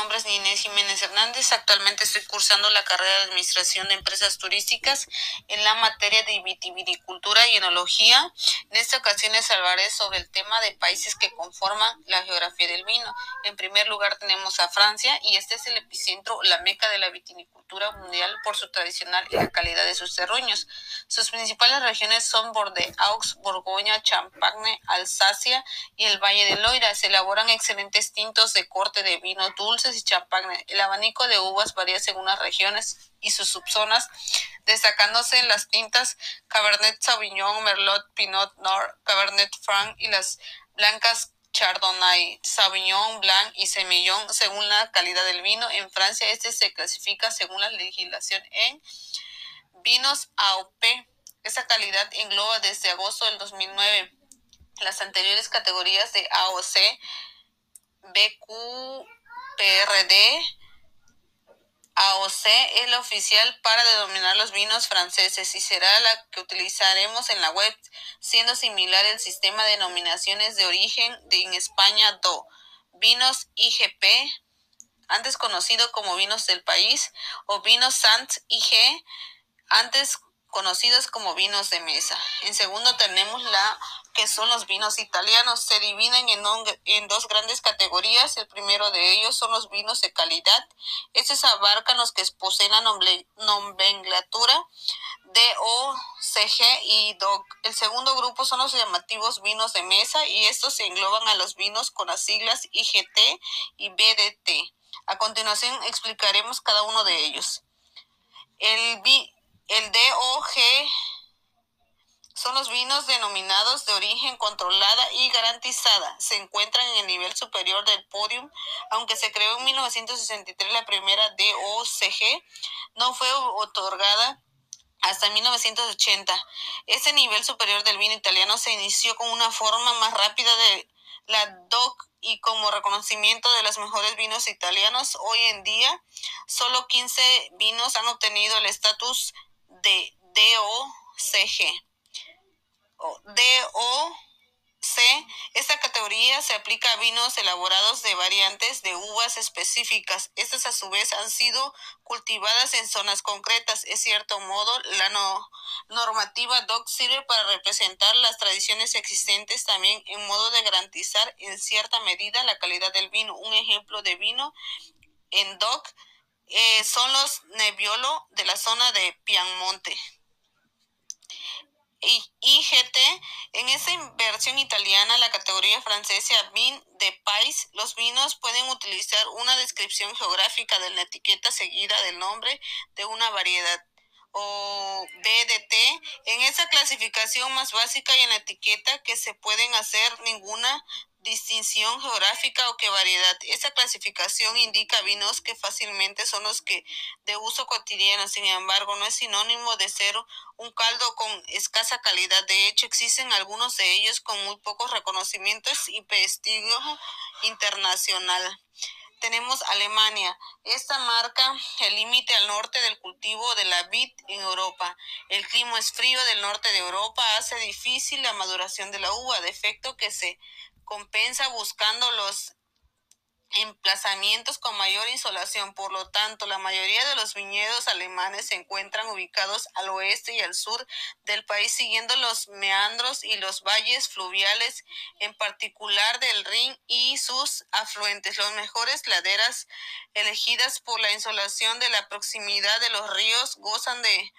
nombre es Inés Jiménez Hernández. Actualmente estoy cursando la carrera de Administración de Empresas Turísticas en la materia de vitivinicultura y enología. En esta ocasión les hablaré sobre el tema de países que conforman la geografía del vino. En primer lugar tenemos a Francia y este es el epicentro, la meca de la vitivinicultura mundial por su tradicional y la calidad de sus terruños. Sus principales regiones son Bordeaux, Borgoña, Champagne, Alsacia y el Valle de Loira. Se elaboran excelentes tintos de corte de vino y champagne. El abanico de uvas varía según las regiones y sus subzonas, destacándose en las tintas Cabernet Sauvignon, Merlot, Pinot Noir, Cabernet Franc y las blancas Chardonnay, Sauvignon Blanc y Semillon según la calidad del vino. En Francia este se clasifica según la legislación en vinos AOP. Esa calidad engloba desde agosto del 2009 las anteriores categorías de AOC, BQ, PRD AOC es la oficial para denominar los vinos franceses y será la que utilizaremos en la web, siendo similar el sistema de denominaciones de origen de en España DO. Vinos IGP, antes conocido como vinos del país, o vinos Sant IG, antes conocidos como vinos de mesa. En segundo tenemos la que son los vinos italianos. Se dividen en, dos grandes categorías. El primero de ellos son los vinos de calidad. Estos abarcan los que poseen la nomenclatura DO, CG y DOC. El segundo grupo son los llamativos vinos de mesa y estos se engloban a los vinos con las siglas IGT y BDT. A continuación explicaremos cada uno de ellos. El, el DOG son los vinos denominados de origen controlada y garantizada. Se encuentran en el nivel superior del podium, aunque se creó en 1963 la primera DOCG, no fue otorgada hasta 1980. Este nivel superior del vino italiano se inició con una forma más rápida de la DOC y como reconocimiento de los mejores vinos italianos. Hoy en día, solo 15 vinos han obtenido el estatus de DOCG. C. Esta categoría se aplica a vinos elaborados de variantes de uvas específicas. Estas a su vez han sido cultivadas en zonas concretas. Es cierto modo, la normativa DOC sirve para representar las tradiciones existentes también en modo de garantizar en cierta medida la calidad del vino. Un ejemplo de vino en DOC eh, son los Nebbiolo de la zona de Piamonte. IGT, en esa versión italiana, la categoría francesa Vin de Pais, los vinos pueden utilizar una descripción geográfica de la etiqueta seguida del nombre de una variedad o BDT. En esa clasificación más básica y en la etiqueta que se pueden hacer ninguna distinción geográfica o qué variedad. Esta clasificación indica vinos que fácilmente son los que de uso cotidiano, sin embargo, no es sinónimo de ser un caldo con escasa calidad. De hecho, existen algunos de ellos con muy pocos reconocimientos y prestigio internacional. Tenemos Alemania. Esta marca el límite al norte del cultivo de la vid en Europa. El clima es frío del norte de Europa hace difícil la maduración de la uva, defecto que se compensa buscando los emplazamientos con mayor insolación. Por lo tanto, la mayoría de los viñedos alemanes se encuentran ubicados al oeste y al sur del país, siguiendo los meandros y los valles fluviales, en particular del Rin y sus afluentes. Las mejores laderas elegidas por la insolación de la proximidad de los ríos gozan de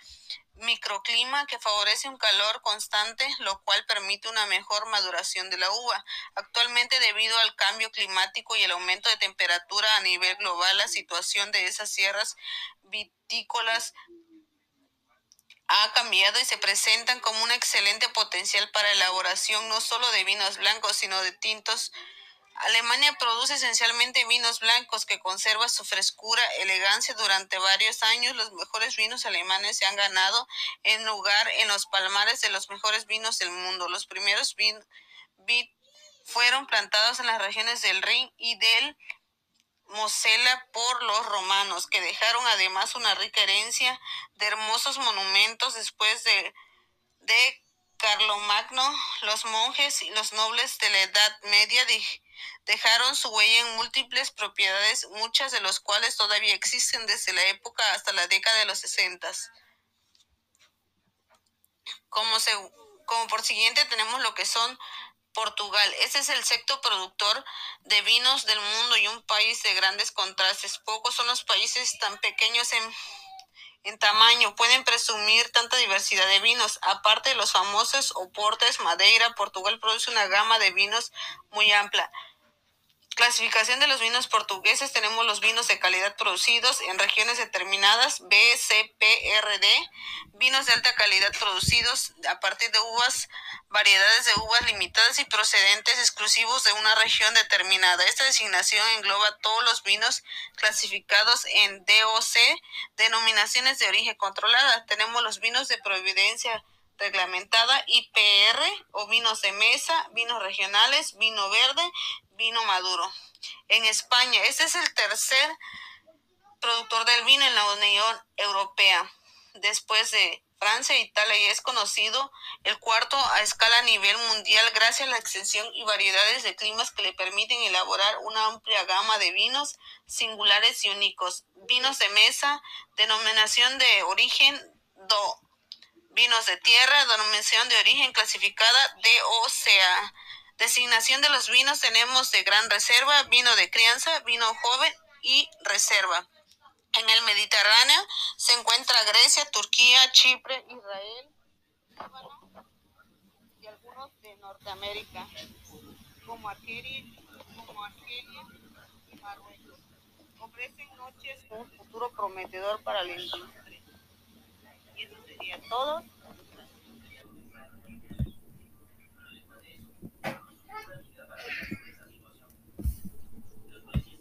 microclima que favorece un calor constante, lo cual permite una mejor maduración de la uva. Actualmente, debido al cambio climático y el aumento de temperatura a nivel global, la situación de esas sierras vitícolas ha cambiado y se presentan como un excelente potencial para elaboración no solo de vinos blancos, sino de tintos Alemania produce esencialmente vinos blancos que conservan su frescura, elegancia durante varios años. Los mejores vinos alemanes se han ganado en lugar en los palmares de los mejores vinos del mundo. Los primeros vinos fueron plantados en las regiones del Rin y del Mosela por los romanos, que dejaron además una rica herencia de hermosos monumentos después de, de Carlomagno. Los monjes y los nobles de la Edad Media Dejaron su huella en múltiples propiedades, muchas de las cuales todavía existen desde la época hasta la década de los 60. Como, se, como por siguiente tenemos lo que son Portugal. Este es el sexto productor de vinos del mundo y un país de grandes contrastes. Pocos son los países tan pequeños en en tamaño. Pueden presumir tanta diversidad de vinos. Aparte de los famosos Oportes, Madeira, Portugal produce una gama de vinos muy amplia. Clasificación de los vinos portugueses. Tenemos los vinos de calidad producidos en regiones determinadas, B. Vinos de alta calidad producidos a partir de uvas, variedades de uvas limitadas y procedentes exclusivos de una región determinada. Esta designación engloba todos los vinos clasificados en DOC, denominaciones de origen controlada. Tenemos los vinos de providencia reglamentada IPR o vinos de mesa, vinos regionales, vino verde, vino maduro. En España, este es el tercer productor del vino en la Unión Europea, después de Francia e Italia, y es conocido el cuarto a escala a nivel mundial gracias a la extensión y variedades de climas que le permiten elaborar una amplia gama de vinos singulares y únicos. Vinos de mesa, denominación de origen do Vinos de tierra, denominación de origen clasificada DOCA. Designación de los vinos tenemos de gran reserva, vino de crianza, vino joven y reserva. En el Mediterráneo se encuentra Grecia, Turquía, Chipre, Israel, Líbano y algunos de Norteamérica, como Argelia, y Marruecos. Ofrecen noches un futuro prometedor para la industria. Y eso sería todo.